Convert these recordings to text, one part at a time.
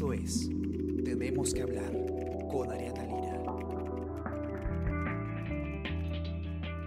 Esto es Tenemos que hablar con Ariana Lira.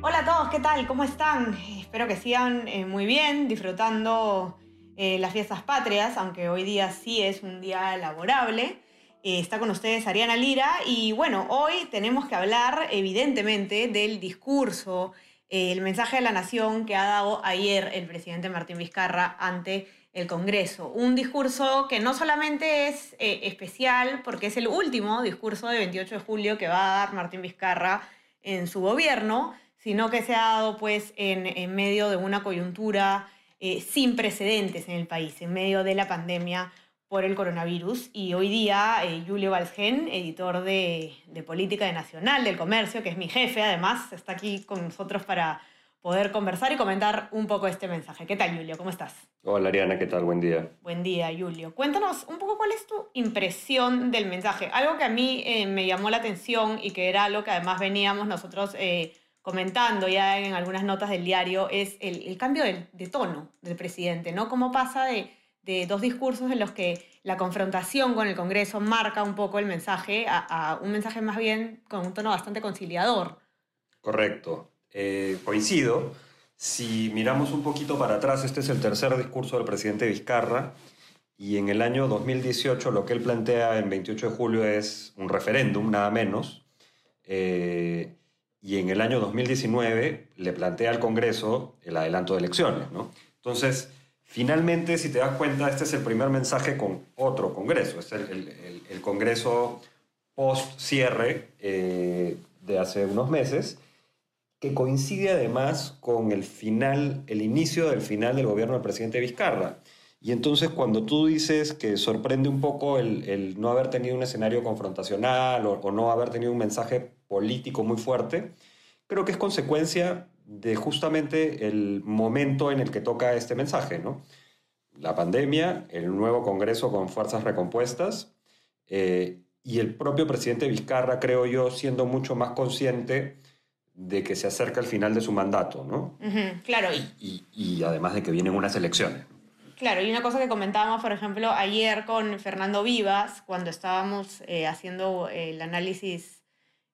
Hola a todos, ¿qué tal? ¿Cómo están? Espero que sigan eh, muy bien, disfrutando eh, las fiestas patrias, aunque hoy día sí es un día laborable. Eh, está con ustedes Ariana Lira y bueno, hoy tenemos que hablar evidentemente del discurso, el mensaje de la nación que ha dado ayer el presidente Martín Vizcarra ante el Congreso. Un discurso que no solamente es eh, especial porque es el último discurso de 28 de julio que va a dar Martín Vizcarra en su gobierno, sino que se ha dado pues en, medio de una coyuntura eh, sin precedentes en el país, en medio de la pandemia por el coronavirus. Y hoy día eh, Julio Valsgen, editor de, de Política de Nacional del Comercio, que es mi jefe además, está aquí con nosotros para poder conversar y comentar un poco este mensaje. ¿Qué tal, Julio? ¿Cómo estás? Hola, Ariana, ¿qué tal? Buen día. Buen día, Julio. Cuéntanos un poco cuál es tu impresión del mensaje. Algo que a mí eh, me llamó la atención y que era algo que además veníamos nosotros eh, comentando ya en algunas notas del diario es el, cambio de, tono del presidente, ¿no? Cómo pasa de, de, dos discursos en los que la confrontación con el Congreso marca un poco el mensaje a, a un mensaje más bien con un tono bastante conciliador. Correcto. Eh, coincido. Si miramos un poquito para atrás, este es el tercer discurso del presidente Vizcarra y en el año 2018 lo que él plantea en 28 de julio es un referéndum, nada menos. Eh, y en el año 2019 le plantea al Congreso el adelanto de elecciones. Entonces, finalmente, si te das cuenta, este es el primer mensaje con otro Congreso. Es el, Congreso post-cierre eh, de hace unos meses que coincide además con el final, el inicio del final del gobierno del presidente Vizcarra. Y entonces cuando tú dices que sorprende un poco el, no haber tenido un escenario confrontacional o, no haber tenido un mensaje político muy fuerte, creo que es consecuencia de justamente el momento en el que toca este mensaje, ¿no? La pandemia, el nuevo Congreso con fuerzas recompuestas eh, y el propio presidente Vizcarra, creo yo, siendo mucho más consciente de que se acerca el final de su mandato, ¿no? claro. Y, además de que vienen unas elecciones. Claro, y una cosa que comentábamos, por ejemplo, ayer con Fernando Vivas, cuando estábamos eh, haciendo el análisis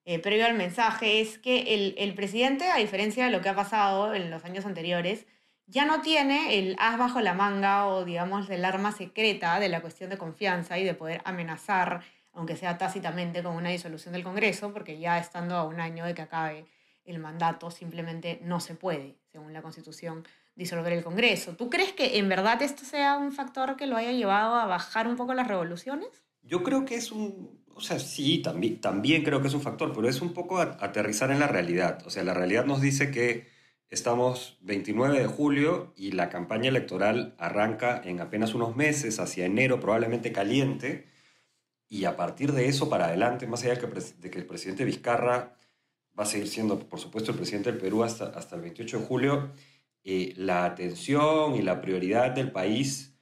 eh, previo al mensaje, es que el, el, presidente, a diferencia de lo que ha pasado en los años anteriores, ya no tiene el as bajo la manga o, digamos, el arma secreta de la cuestión de confianza y de poder amenazar, aunque sea tácitamente, con una disolución del Congreso, porque ya estando a un año de que acabe el mandato, simplemente no se puede, según la Constitución, disolver el Congreso. ¿Tú crees que en verdad esto sea un factor que lo haya llevado a bajar un poco las revoluciones? Yo creo que es un, o sea, sí, también, también creo que es un factor, pero es un poco aterrizar en la realidad. O sea, la realidad nos dice que estamos 29 de julio y la campaña electoral arranca en apenas unos meses, hacia enero probablemente caliente, y a partir de eso para adelante, más allá de que el presidente Vizcarra va a seguir siendo, por supuesto, el presidente del Perú hasta, hasta el 28 de julio, eh, la atención y la prioridad del país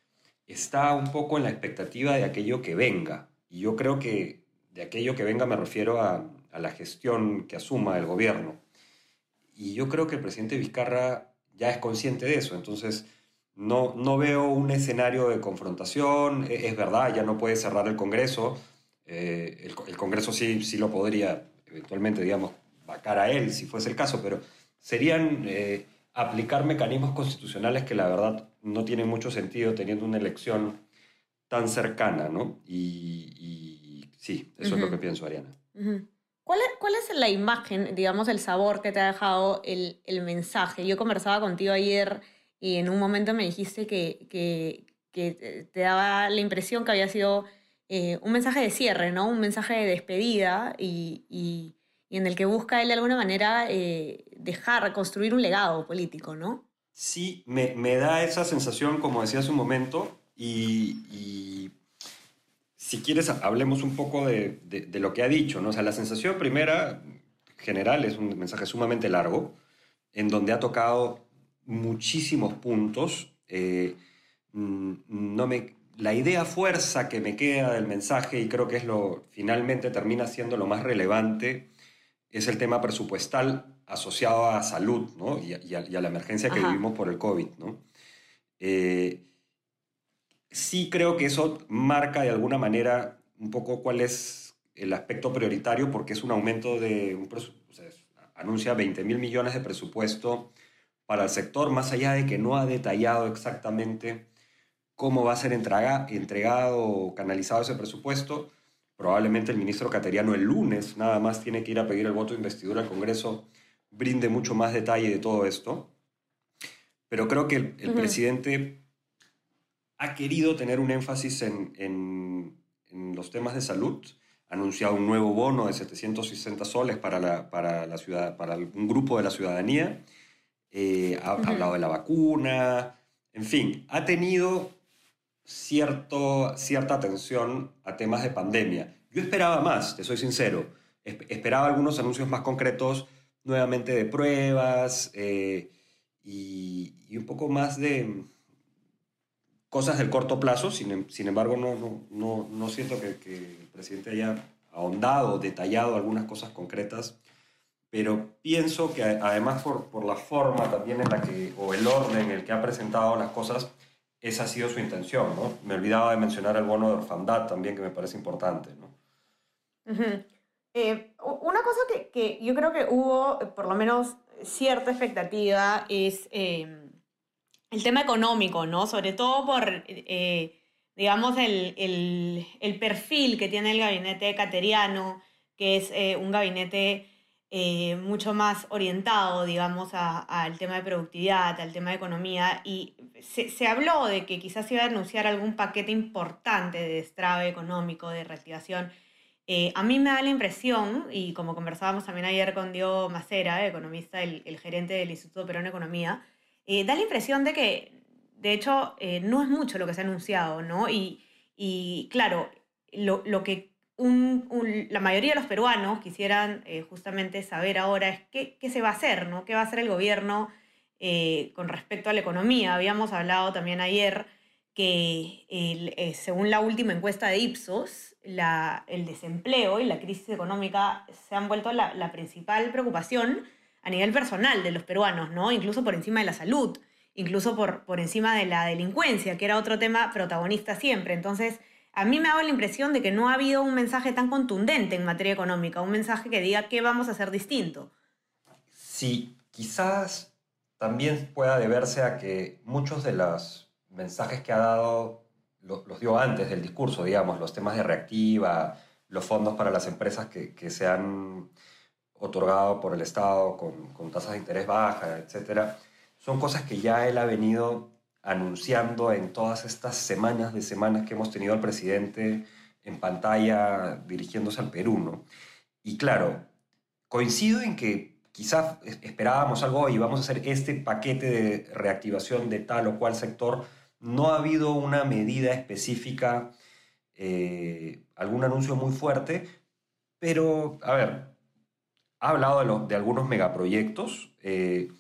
está un poco en la expectativa de aquello que venga. Y yo creo que de aquello que venga me refiero a, a la gestión que asuma el gobierno. Y yo creo que el presidente Vizcarra ya es consciente de eso. Entonces, no, no veo un escenario de confrontación. E, es, verdad, ya no puede cerrar el Congreso. Eh, el, el, Congreso sí, sí lo podría eventualmente, digamos, vacar a él, si fuese el caso, pero serían eh, aplicar mecanismos constitucionales que la verdad no tienen mucho sentido teniendo una elección tan cercana, ¿no? Y, sí, eso es lo que pienso, Ariana. ¿Cuál, es, ¿Cuál es la imagen, digamos, el sabor que te ha dejado el, el, mensaje? Yo conversaba contigo ayer y en un momento me dijiste que, que, que te daba la impresión que había sido eh, un mensaje de cierre, ¿no? Un mensaje de despedida y, y y en el que busca él de alguna manera eh, dejar, construir un legado político, ¿no? Sí, me, da esa sensación, como decía hace un momento, y, si quieres hablemos un poco de, lo que ha dicho, ¿no? O sea, la sensación primera, general, es un mensaje sumamente largo, en donde ha tocado muchísimos puntos. Eh, no me, la idea fuerza que me queda del mensaje, y creo que es lo, finalmente termina siendo lo más relevante, es el tema presupuestal asociado a salud ¿no? y, a, la emergencia que vivimos por el COVID. ¿no? Eh, sí creo que eso marca de alguna manera un poco cuál es el aspecto prioritario, porque es un aumento de un o sea, anuncia 20 mil millones de presupuesto para el sector, más allá de que no ha detallado exactamente cómo va a ser entregado o canalizado ese presupuesto. Probablemente el ministro Cateriano el lunes nada más tiene que ir a pedir el voto de investidura al Congreso, brinde mucho más detalle de todo esto. Pero creo que el, presidente ha querido tener un énfasis en, en, los temas de salud. Ha anunciado un nuevo bono de 760 soles para, la, para, la ciudad, para un grupo de la ciudadanía. Eh, ha hablado de la vacuna. En fin, ha tenido cierto, cierta atención a temas de pandemia. Yo esperaba más, te soy sincero. Esperaba algunos anuncios más concretos, nuevamente de pruebas eh, y, un poco más de cosas del corto plazo. Sin, em, sin embargo, no, no, no, no siento que, que, el presidente haya ahondado, detallado algunas cosas concretas. Pero pienso que además por, por la forma también en la que, o el orden en el que ha presentado las cosas, esa ha sido su intención, ¿no? Me olvidaba de mencionar el bono de orfandad también, que me parece importante, ¿no? Eh, una cosa que, que, yo creo que hubo, por lo menos, cierta expectativa es em, el tema económico, ¿no? Sobre todo por, eh, digamos, el, el, el, perfil que tiene el gabinete cateriano, que es eh, un gabinete eh, mucho más orientado, digamos, al tema de productividad, al tema de economía, y se, habló de que quizás iba a anunciar algún paquete importante de destrave económico, de reactivación. Eh, a mí me da la impresión, y como conversábamos también ayer con Diego Macera, economista, el, gerente del Instituto Perón Economía, eh, da la impresión de que, de hecho, no es mucho lo que se ha anunciado, ¿no? Y, y claro, lo, lo que la mayoría de los peruanos quisieran eh, justamente saber ahora es qué, qué, se va a hacer, ¿no? ¿Qué va a hacer el gobierno eh, con respecto a la economía? Habíamos hablado también ayer que eh, según la última encuesta de Ipsos, la, el desempleo y la crisis económica se han vuelto la, la, principal preocupación a nivel personal de los peruanos, ¿no? Incluso por encima de la salud, incluso por, por encima de la delincuencia, que era otro tema protagonista siempre. Entonces, a mí me ha la impresión de que no ha habido un mensaje tan contundente en materia económica, un mensaje que diga qué vamos a hacer distinto. Sí, quizás también pueda deberse a que muchos de los mensajes que ha dado los, dio antes del discurso, digamos, los temas de reactiva, los fondos para las empresas que, se han otorgado por el Estado con, con tasas de interés bajas, etcétera, son cosas que ya él ha venido anunciando en todas estas semanas de semanas que hemos tenido al presidente en pantalla dirigiéndose al Perú, ¿no? Y claro, coincido en que quizás esperábamos algo y vamos a hacer este paquete de reactivación de tal o cual sector. No ha habido una medida específica, eh, algún anuncio muy fuerte, pero, a ver, ha hablado de, de algunos megaproyectos. Eh,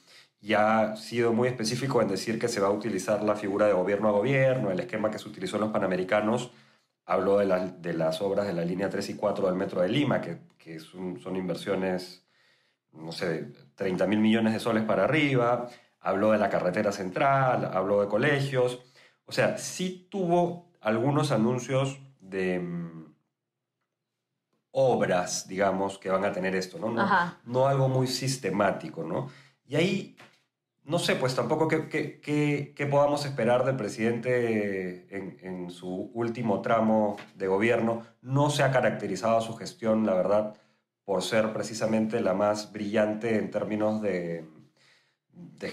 ya ha sido muy específico en decir que se va a utilizar la figura de gobierno a gobierno, el esquema que se utilizó en los Panamericanos. Habló de, de las obras de la línea 3 y 4 del Metro de Lima, que, que son, son, inversiones, no sé, 30 mil millones de soles para arriba. Habló de la carretera central, habló de colegios. O sea, sí tuvo algunos anuncios de mm, obras, digamos, que van a tener esto, ¿no? No, no algo muy sistemático, ¿no? Y ahí no sé, pues tampoco qué, podamos esperar del presidente en, su último tramo de gobierno. No se ha caracterizado su gestión, la verdad, por ser precisamente la más brillante en términos de,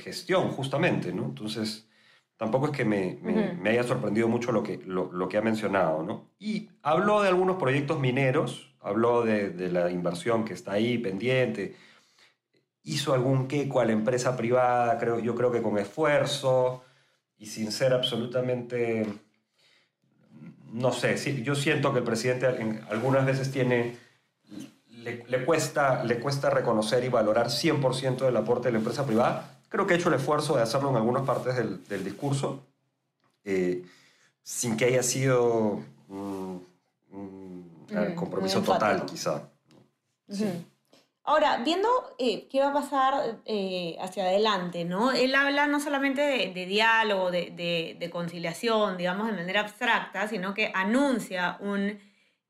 gestión, justamente, ¿no? Entonces, tampoco es que me, haya sorprendido mucho lo que, lo, que ha mencionado, ¿no? Y habló de algunos proyectos mineros, habló de, de la inversión que está ahí pendiente, hizo algún queco a la empresa privada, creo, yo creo que con esfuerzo y sin ser absolutamente, no sé, yo siento que el presidente algunas veces tiene, le, cuesta, le cuesta reconocer y valorar 100% del aporte de la empresa privada. Creo que ha hecho el esfuerzo de hacerlo en algunas partes del, discurso, eh, sin que haya sido un, compromiso total, quizá. Sí. Ahora, viendo eh, qué va a pasar eh, hacia adelante, ¿no? Él habla no solamente de, diálogo, de, conciliación, digamos, de manera abstracta, sino que anuncia un,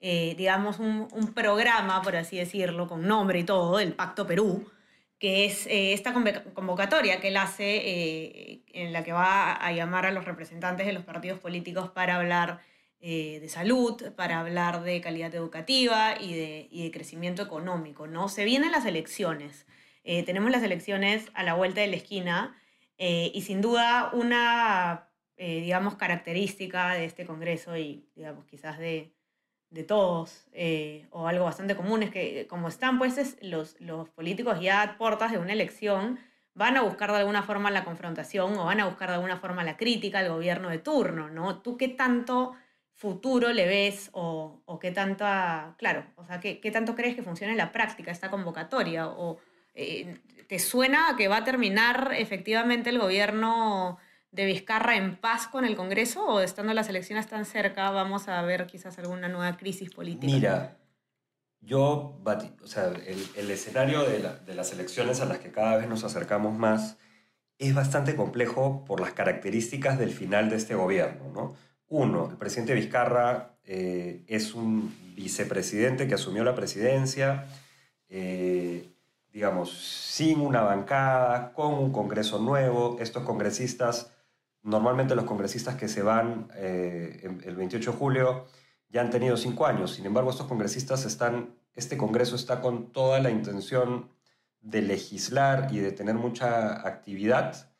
eh, digamos, un, programa, por así decirlo, con nombre y todo, el Pacto Perú, que es esta convocatoria que él hace, en la que va a llamar a los representantes de los partidos políticos para hablar eh, de salud, para hablar de calidad educativa y de, crecimiento económico. ¿no? Se vienen las elecciones. Eh, tenemos las elecciones a la vuelta de la esquina eh, y sin duda una, digamos, característica de este Congreso y, digamos, quizás de, todos, o algo bastante común, es que como están pues los, los políticos ya a puertas de una elección, van a buscar de alguna forma la confrontación o van a buscar de alguna forma la crítica al gobierno de turno, ¿no? ¿Tú qué tanto futuro le ves o, o qué tanta, claro, o sea, qué, qué, tanto crees que funcione en la práctica esta convocatoria? ¿O eh, te suena a que va a terminar efectivamente el gobierno de Vizcarra en paz con el Congreso o estando las elecciones tan cerca vamos a ver quizás alguna nueva crisis política? Mira, yo, o sea, el, el escenario de, de las elecciones a las que cada vez nos acercamos más es bastante complejo por las características del final de este gobierno, ¿no? Uno, el presidente Vizcarra eh, es un vicepresidente que asumió la presidencia, eh, digamos, sin una bancada, con un Congreso nuevo. Estos congresistas, normalmente los congresistas que se van eh, el 28 de julio, ya han tenido cinco años. Sin embargo, estos congresistas están, este Congreso está con toda la intención de legislar y de tener mucha actividad,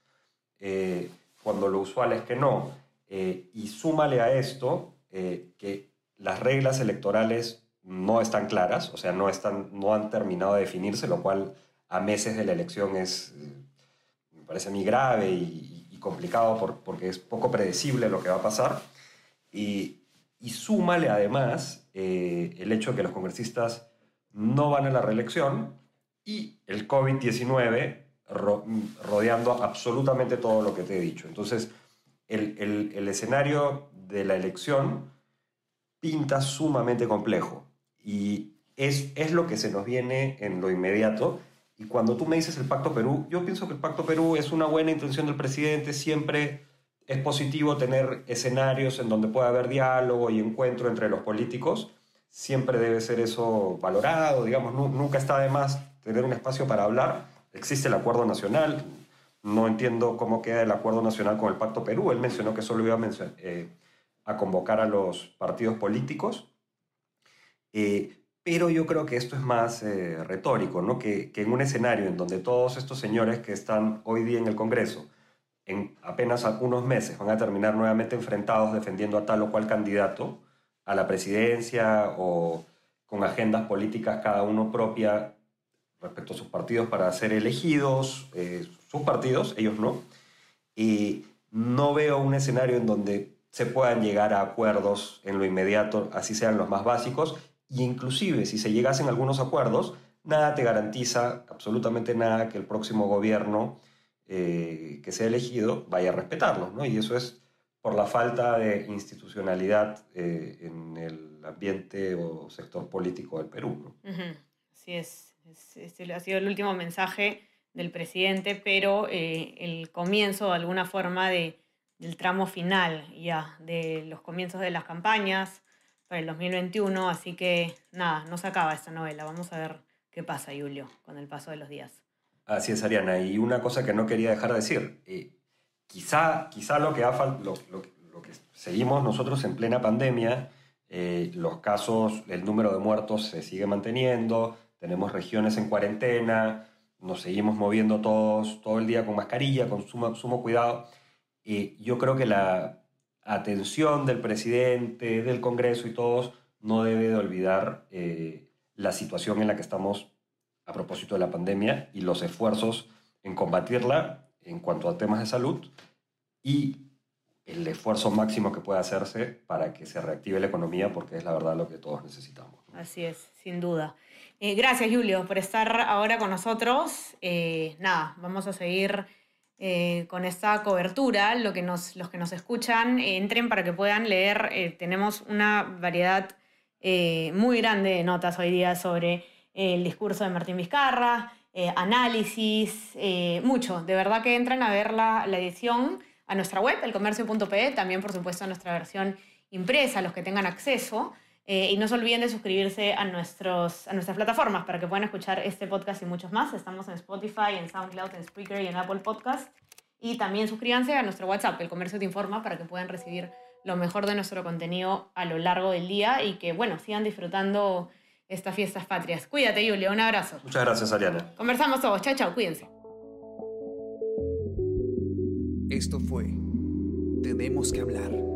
cuando lo usual es que no. Eh, y súmale a esto eh, que las reglas electorales no están claras, o sea, no, están, no han terminado de definirse, lo cual a meses de la elección es, eh, me parece a mí grave y, complicado porque es poco predecible lo que va a pasar. Y, y súmale además el hecho de que los congresistas no van a la reelección y el COVID-19 rodeando absolutamente todo lo que te he dicho. Entonces, el, escenario de la elección pinta sumamente complejo y es, es lo que se nos viene en lo inmediato. Y cuando tú me dices el Pacto Perú, yo pienso que el Pacto Perú es una buena intención del presidente, siempre es positivo tener escenarios en donde pueda haber diálogo y encuentro entre los políticos, siempre debe ser eso valorado, digamos, nunca está de más tener un espacio para hablar, existe el acuerdo nacional, no entiendo cómo queda el acuerdo nacional con el Pacto Perú. Él mencionó que solo iba a, eh, convocar a los partidos políticos. Eh, pero yo creo que esto es más eh, retórico, ¿no? Que, en un escenario en donde todos estos señores que están hoy día en el Congreso, en apenas unos meses van a terminar nuevamente enfrentados defendiendo a tal o cual candidato a la presidencia o con agendas políticas cada uno propia respecto a sus partidos para ser elegidos, eh, sus partidos, ellos no. Y no veo un escenario en donde se puedan llegar a acuerdos en lo inmediato, así sean los más básicos, y inclusive si se llegasen algunos acuerdos, nada te garantiza, absolutamente nada, que el próximo gobierno eh, que sea elegido vaya a respetarlos, ¿no? Y eso es por la falta de institucionalidad eh, en el ambiente o sector político del Perú, ¿no? Así es. Este ha sido el último mensaje del presidente, pero eh, el comienzo de alguna forma de, del tramo final ya, de los comienzos de las campañas para el 2021, así que nada, no se acaba esta novela, vamos a ver qué pasa, Julio, con el paso de los días. Así es, Ariana, y una cosa que no quería dejar de decir, eh, quizá, quizá lo, que ha, lo, lo, lo, que seguimos nosotros en plena pandemia, eh, los casos, el número de muertos se sigue manteniendo, tenemos regiones en cuarentena, nos seguimos moviendo todos todo el día con mascarilla, con sumo, sumo cuidado. Y yo creo que la atención del presidente, del Congreso y todos no debe de olvidar eh, la situación en la que estamos a propósito de la pandemia y los esfuerzos en combatirla en cuanto a temas de salud y el esfuerzo máximo que pueda hacerse para que se reactive la economía, porque es la verdad lo que todos necesitamos. Así es, sin duda. Eh, gracias, Julio, por estar ahora con nosotros. Eh, nada, vamos a seguir eh, con esta cobertura. Lo que nos, los que nos escuchan, entren para que puedan leer. tenemos una variedad muy grande de notas hoy día sobre el discurso de Martín Vizcarra, análisis, mucho. De verdad que entran a ver la, la edición a nuestra web, elcomercio.pe, también por supuesto a nuestra versión impresa, los que tengan acceso. Eh, y no se olviden de suscribirse a, nuestros, a nuestras plataformas para que puedan escuchar este podcast y muchos más. Estamos en Spotify, en SoundCloud, en Spreaker y en Apple Podcast. Y también suscríbanse a nuestro WhatsApp, El Comercio Te Informa, para que puedan recibir lo mejor de nuestro contenido a lo largo del día y que, bueno, sigan disfrutando estas fiestas patrias. Cuídate, Julio. Un abrazo. Muchas gracias, Ariana. Conversamos todos. Chao, chao. Cuídense. Esto fue Tenemos que hablar.